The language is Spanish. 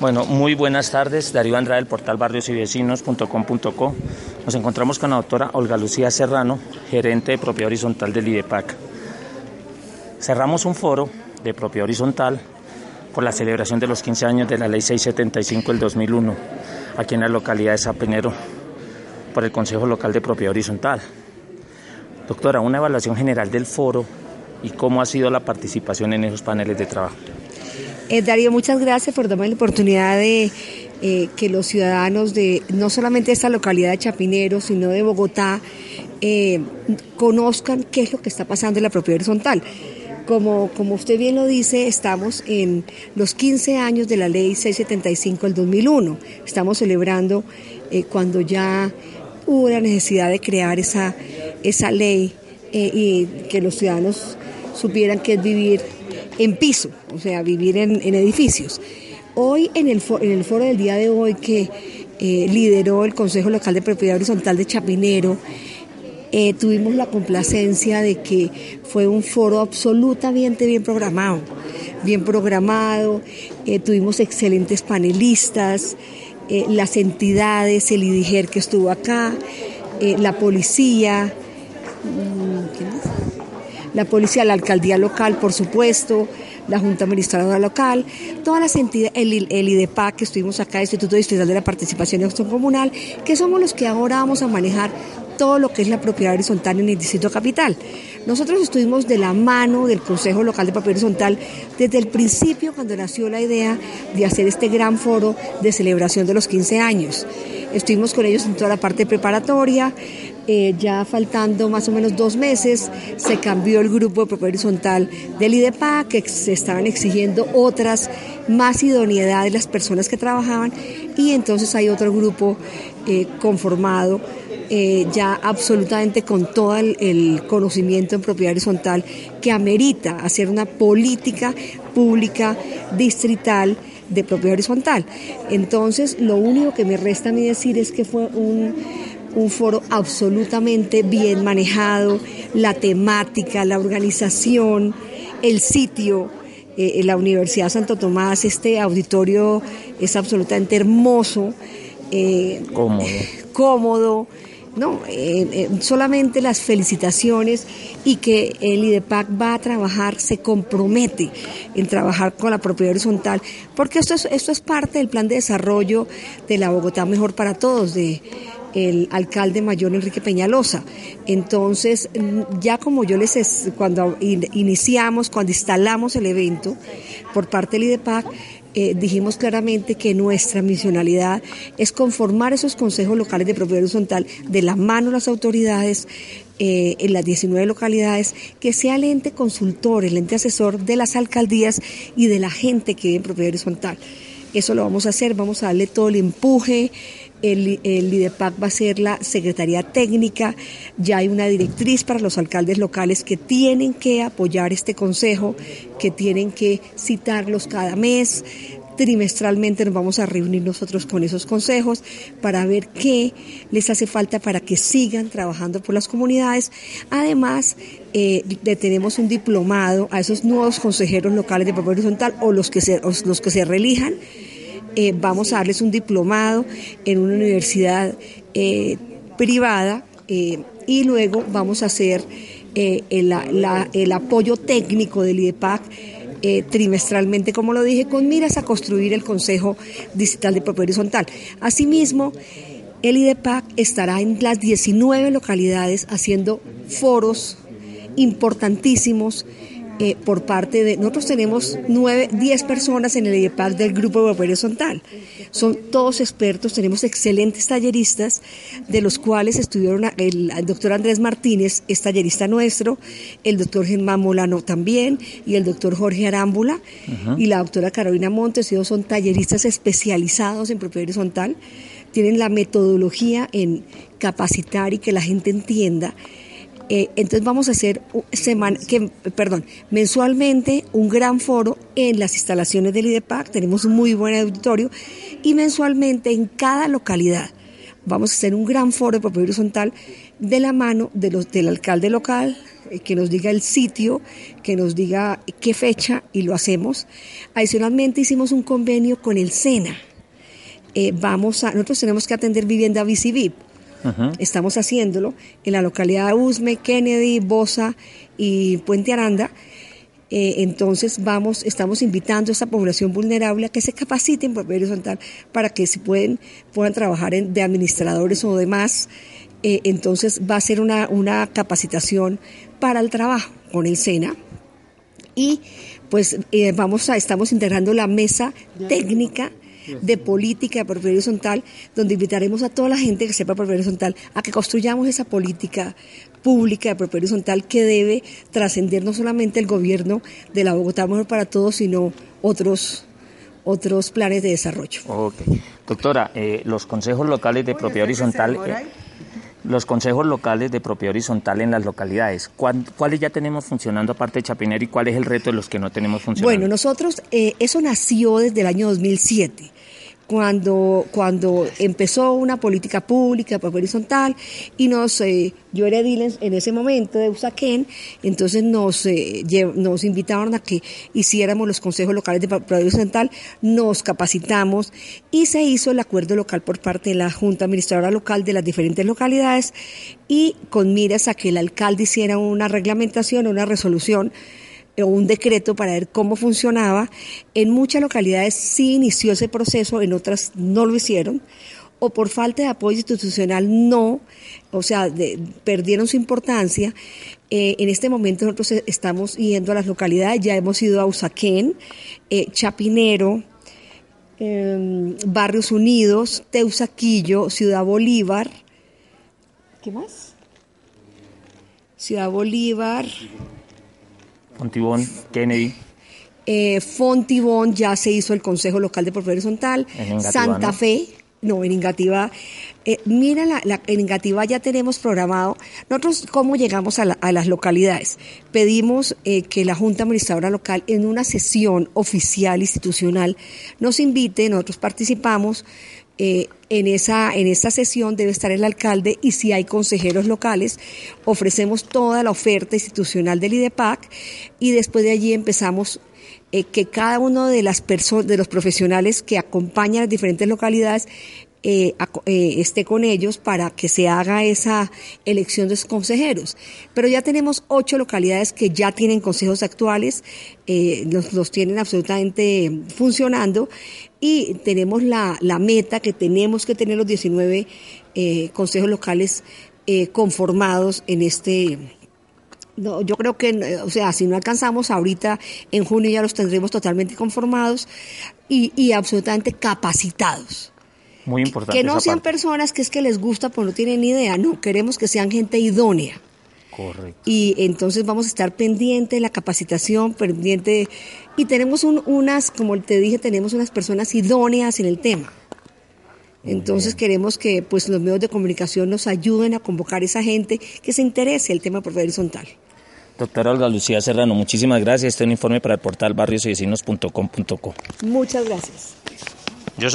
Bueno, muy buenas tardes. Darío Andrade del portal barriosyvecinos.com.co. Nos encontramos con la doctora Olga Lucía Serrano, gerente de propiedad horizontal del IDEPAC. Cerramos un foro de propiedad horizontal por la celebración de los 15 años de la Ley 675 del 2001, aquí en la localidad de Zapinero, por el Consejo Local de Propiedad Horizontal. Doctora, una evaluación general del foro y cómo ha sido la participación en esos paneles de trabajo. Eh, Darío, muchas gracias por darme la oportunidad de eh, que los ciudadanos de no solamente esta localidad de Chapinero, sino de Bogotá, eh, conozcan qué es lo que está pasando en la propiedad horizontal. Como, como usted bien lo dice, estamos en los 15 años de la ley 675 del 2001. Estamos celebrando cuando ya hubo la necesidad de crear esa, esa ley y que los ciudadanos supieran que es vivir en piso, o sea, vivir en, edificios. Hoy en el, en el foro del día de hoy que eh, lideró el Consejo Local de Propiedad Horizontal de Chapinero, eh, tuvimos la complacencia de que fue un foro absolutamente bien programado, bien programado, eh, tuvimos excelentes panelistas, las entidades, el IDIGER que estuvo acá, la policía, la policía, la alcaldía local, por supuesto, la Junta Administradora Local, todas las entidades, el, el IDEPAC que estuvimos acá, el Instituto Distrital de la Participación y Acción Comunal, que somos los que ahora vamos a manejar todo lo que es la propiedad horizontal en el Distrito Capital. Nosotros estuvimos de la mano del Consejo Local de Propiedad Horizontal desde el principio cuando nació la idea de hacer este gran foro de celebración de los 15 años. Estuvimos con ellos en toda la parte preparatoria, eh, ya faltando más o menos dos meses, se cambió el grupo de propiedad horizontal del IDEPA, que se estaban exigiendo otras más idoneidad de las personas que trabajaban, y entonces hay otro grupo eh, conformado eh, ya absolutamente con todo el, conocimiento en propiedad horizontal que amerita hacer una política pública distrital de propiedad horizontal. Entonces, lo único que me resta a mí decir es que fue un un foro absolutamente bien manejado, la temática, la organización, el sitio, eh, la Universidad Santo Tomás, este auditorio es absolutamente hermoso, eh, cómodo. cómodo. No, eh, solamente las felicitaciones y que el IDEPAC va a trabajar, se compromete en trabajar con la propiedad horizontal, porque esto es, esto es parte del plan de desarrollo de la Bogotá Mejor para Todos, de, el alcalde mayor Enrique Peñalosa. Entonces, ya como yo les, cuando iniciamos, cuando instalamos el evento por parte del IDEPAC, eh, dijimos claramente que nuestra misionalidad es conformar esos consejos locales de propiedad horizontal de la mano de las autoridades eh, en las 19 localidades, que sea el ente consultor, el ente asesor de las alcaldías y de la gente que vive en propiedad horizontal. Eso lo vamos a hacer, vamos a darle todo el empuje, el, IDEPAC va a ser la Secretaría Técnica, ya hay una directriz para los alcaldes locales que tienen que apoyar este consejo, que tienen que citarlos cada mes, trimestralmente nos vamos a reunir nosotros con esos consejos para ver qué les hace falta para que sigan trabajando por las comunidades. Además, eh, tenemos un diplomado a esos nuevos consejeros locales de propósito horizontal o los que se, los que se eh, vamos a darles un diplomado en una universidad eh, privada eh, y luego vamos a hacer el, apoyo técnico del IDEPAC trimestralmente, como lo dije, con miras a construir el Consejo Digital de Propiedad Horizontal. Asimismo, el IDEPAC estará en las 19 localidades haciendo foros importantísimos eh, por parte de... Nosotros tenemos nueve, diez personas en el IEPAC del Grupo de Horizontal. Son todos expertos, tenemos excelentes talleristas, de los cuales estuvieron el, doctor Andrés Martínez, es tallerista nuestro, el doctor Germán Molano también, y el doctor Jorge Arámbula, y la doctora Carolina Montes, ellos son talleristas especializados en propiedad horizontal, tienen la metodología en capacitar y que la gente entienda eh, entonces vamos a hacer semana, que, perdón, mensualmente un gran foro en las instalaciones del IDEPAC, tenemos un muy buen auditorio, y mensualmente en cada localidad vamos a hacer un gran foro de propiedad horizontal de la mano de los, del alcalde local, eh, que nos diga el sitio, que nos diga qué fecha y lo hacemos. Adicionalmente hicimos un convenio con el SENA. Eh, vamos a, nosotros tenemos que atender vivienda Estamos haciéndolo en la localidad de Usme, Kennedy, Bosa y Puente Aranda. Eh, entonces vamos, estamos invitando a esta población vulnerable a que se capaciten por horizontal para que se pueden, puedan trabajar de administradores o demás. Eh, entonces va a ser una, una capacitación para el trabajo con el SENA. Y pues eh, vamos a, estamos integrando la mesa técnica de política de propiedad horizontal, donde invitaremos a toda la gente que sepa propiedad horizontal a que construyamos esa política pública de propiedad horizontal que debe trascender no solamente el gobierno de la Bogotá Mejor para Todos, sino otros otros planes de desarrollo. Ok. Doctora, eh, los consejos locales de propiedad horizontal los consejos locales de propiedad horizontal en las localidades. ¿Cuáles ya tenemos funcionando aparte de Chapinero y cuál es el reto de los que no tenemos funcionando? Bueno, nosotros, eh, eso nació desde el año 2007 cuando, cuando empezó una política pública pues, horizontal y nos, eh, yo era edil en, ese momento de Usaquén, entonces nos, eh, nos invitaron a que hiciéramos los consejos locales de propiedad horizontal, nos capacitamos y se hizo el acuerdo local por parte de la Junta Administradora Local de las diferentes localidades y con miras a que el alcalde hiciera una reglamentación, una resolución o un decreto para ver cómo funcionaba. En muchas localidades sí inició ese proceso, en otras no lo hicieron, o por falta de apoyo institucional no, o sea, perdieron su importancia. Eh, en este momento nosotros estamos yendo a las localidades, ya hemos ido a Usaquén, eh, Chapinero, em, Barrios Unidos, Teusaquillo, Ciudad Bolívar. ¿Qué más? Ciudad Bolívar. Fontibón, Kennedy. Eh, Fontibón ya se hizo el Consejo Local de Propiedad Horizontal. Santa Fe, no, en Ingativa. Eh, mira, la, en Ingativa ya tenemos programado. Nosotros, ¿cómo llegamos a, las localidades? Pedimos eh, que la Junta Administradora Local, en una sesión oficial institucional, nos invite, nosotros participamos, eh, en, esa, en esa sesión debe estar el alcalde y si hay consejeros locales, ofrecemos toda la oferta institucional del IDEPAC y después de allí empezamos eh, que cada uno de las de los profesionales que acompañan las diferentes localidades eh, esté con ellos para que se haga esa elección de consejeros. Pero ya tenemos ocho localidades que ya tienen consejos actuales, eh, los, tienen absolutamente funcionando y tenemos la, la, meta que tenemos que tener los 19 consejos locales conformados en este no, yo creo que, o sea, si no alcanzamos ahorita, en junio ya los tendremos totalmente conformados y, y absolutamente capacitados. Muy importante. Que no sean personas que es que les gusta pero no tienen ni idea, no, queremos que sean gente idónea. Correcto. Y entonces vamos a estar pendiente de la capacitación, pendiente, y tenemos unas, como te dije, tenemos unas personas idóneas en el tema. Entonces queremos que pues los medios de comunicación nos ayuden a convocar a esa gente que se interese el tema por horizontal. Doctora Olga Lucía Serrano, muchísimas gracias. Este es un informe para el portal barriosydecinos.com.co. Muchas gracias.